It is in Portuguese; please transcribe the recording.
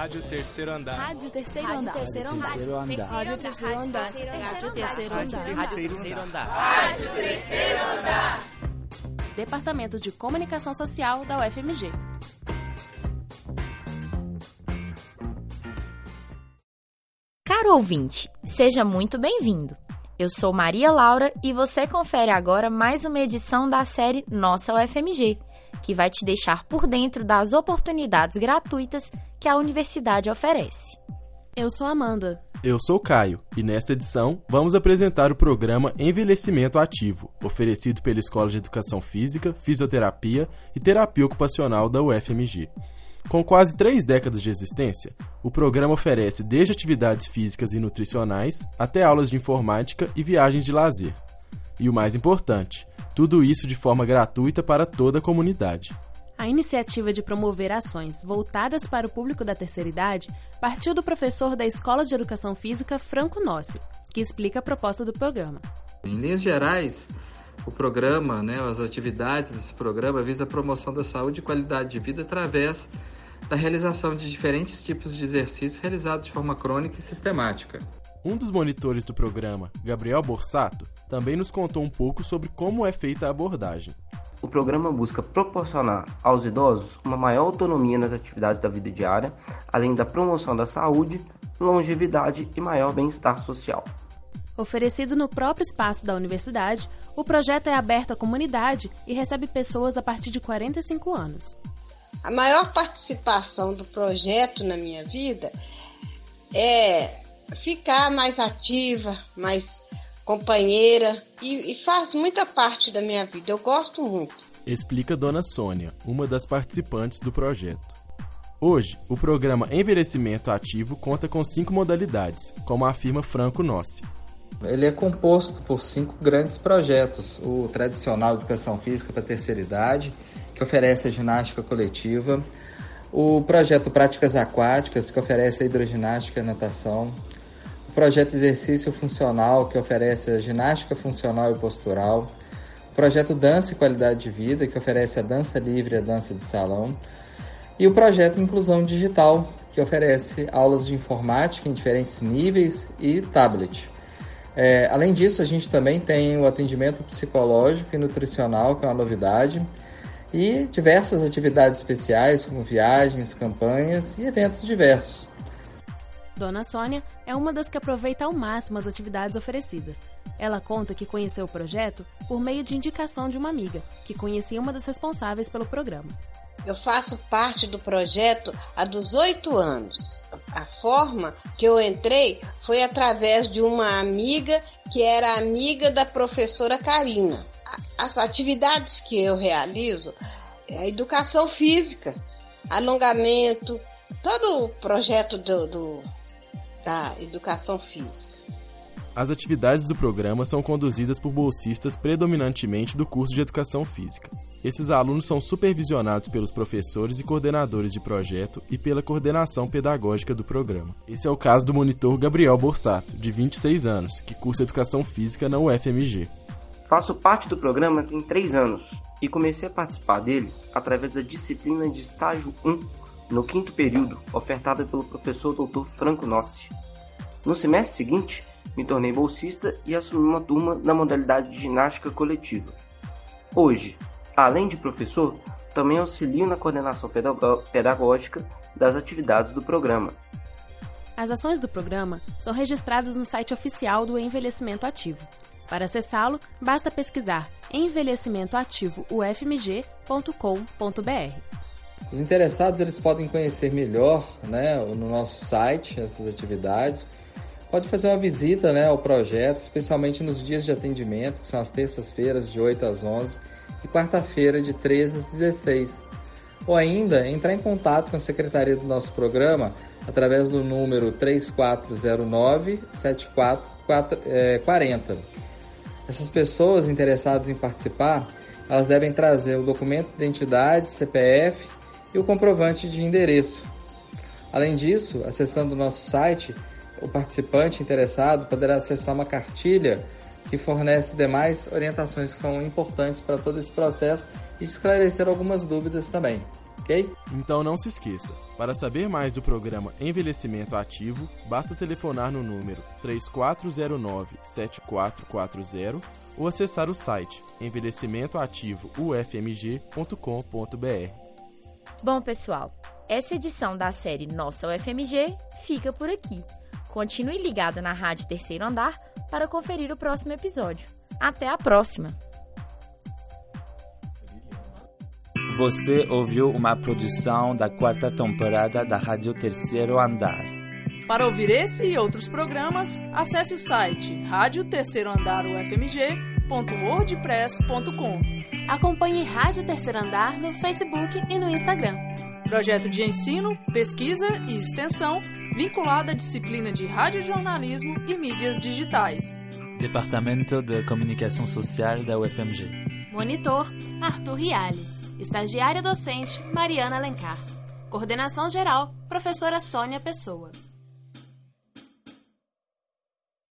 Rádio Terceiro Andar. Rádio Terceiro Andar. Terceiro Andar. Rádio Terceiro Andar. Rádio Terceiro Andar. Rádio Terceiro Andar. Rádio Terceiro Andar. Departamento de Comunicação Social da UFMG. Caro ouvinte, seja muito bem-vindo. Eu sou Maria Laura e você confere agora mais uma edição da série Nossa UFMG, que vai te deixar por dentro das oportunidades gratuitas que a universidade oferece. Eu sou Amanda. Eu sou Caio e nesta edição vamos apresentar o programa Envelhecimento Ativo, oferecido pela Escola de Educação Física, Fisioterapia e Terapia Ocupacional da UFMG. Com quase três décadas de existência, o programa oferece desde atividades físicas e nutricionais até aulas de informática e viagens de lazer. E o mais importante, tudo isso de forma gratuita para toda a comunidade. A iniciativa de promover ações voltadas para o público da terceira idade partiu do professor da Escola de Educação Física Franco Nossi, que explica a proposta do programa. Em linhas gerais, o programa, né, as atividades desse programa visam a promoção da saúde e qualidade de vida através da realização de diferentes tipos de exercícios realizados de forma crônica e sistemática. Um dos monitores do programa, Gabriel Borsato, também nos contou um pouco sobre como é feita a abordagem. O programa busca proporcionar aos idosos uma maior autonomia nas atividades da vida diária, além da promoção da saúde, longevidade e maior bem-estar social. Oferecido no próprio espaço da universidade, o projeto é aberto à comunidade e recebe pessoas a partir de 45 anos. A maior participação do projeto na minha vida é ficar mais ativa, mais companheira e, e, faz muita parte da minha vida. Eu gosto muito. Explica Dona Sônia, uma das participantes do projeto. Hoje, o programa Envelhecimento Ativo conta com cinco modalidades, como afirma Franco Nossi. Ele é composto por cinco grandes projetos: o tradicional Educação Física para a Terceira Idade, que oferece a ginástica coletiva, o projeto Práticas Aquáticas, que oferece a hidroginástica e a natação, projeto Exercício Funcional, que oferece a ginástica funcional e postural, projeto Dança e Qualidade de Vida, que oferece a dança livre e a dança de salão, e o projeto Inclusão Digital, que oferece aulas de informática em diferentes níveis e tablet. É, além disso, a gente também tem o atendimento psicológico e nutricional, que é uma novidade, e diversas atividades especiais, como viagens, campanhas e eventos diversos. Dona Sônia é uma das que aproveita ao máximo as atividades oferecidas. Ela conta que conheceu o projeto por meio de indicação de uma amiga, que conhecia uma das responsáveis pelo programa. Eu faço parte do projeto há 18 anos. A forma que eu entrei foi através de uma amiga que era amiga da professora Karina. As atividades que eu realizo é a educação física, alongamento, todo o projeto do, do da educação física. As atividades do programa são conduzidas por bolsistas predominantemente do curso de Educação Física. Esses alunos são supervisionados pelos professores e coordenadores de projeto e pela coordenação pedagógica do programa. Esse é o caso do monitor Gabriel Borsato, de 26 anos, que cursa Educação Física na UFMG. Faço parte do programa tem três anos e comecei a participar dele através da disciplina de estágio 1 no quinto período, ofertada pelo professor Dr. Franco Nossi. No semestre seguinte, me tornei bolsista e assumi uma turma na modalidade de ginástica coletiva. Hoje, além de professor, também auxilio na coordenação pedagógica das atividades do programa. As ações do programa são registradas no site oficial do Envelhecimento Ativo. Para acessá-lo, basta pesquisar envelhecimentoativoufmg.com.br. Os interessados eles podem conhecer melhor né, no nosso site essas atividades. Pode fazer uma visita né, ao projeto, especialmente nos dias de atendimento, que são as terças-feiras de 8 às 11 e quarta-feira de 13 às 16. Ou ainda entrar em contato com a secretaria do nosso programa através do número 3409 7440. Essas pessoas interessadas em participar, elas devem trazer o documento de identidade, CPF e o comprovante de endereço. Além disso, acessando o nosso site, o participante interessado poderá acessar uma cartilha que fornece demais orientações que são importantes para todo esse processo e esclarecer algumas dúvidas também. ok? Então não se esqueça, para saber mais do programa Envelhecimento Ativo, basta telefonar no número 3409-7440 ou acessar o site envelhecimentoativoufmg.com.br. Bom, pessoal, essa edição da série Nossa UFMG fica por aqui. Continue ligado na Rádio Terceiro Andar para conferir o próximo episódio. Até a próxima! Você ouviu uma produção da quarta temporada da Rádio Terceiro Andar. Para ouvir esse e outros programas, acesse o site rádio terceiro andar ufmg.wordpress.com. Acompanhe Rádio Terceiro Andar no Facebook e no Instagram. Projeto de ensino, pesquisa e extensão vinculado à disciplina de radiojornalismo e mídias digitais. Departamento de Comunicação Social da UFMG. Monitor Arthur Riale. Estagiária docente Mariana Alencar. Coordenação geral Professora Sônia Pessoa.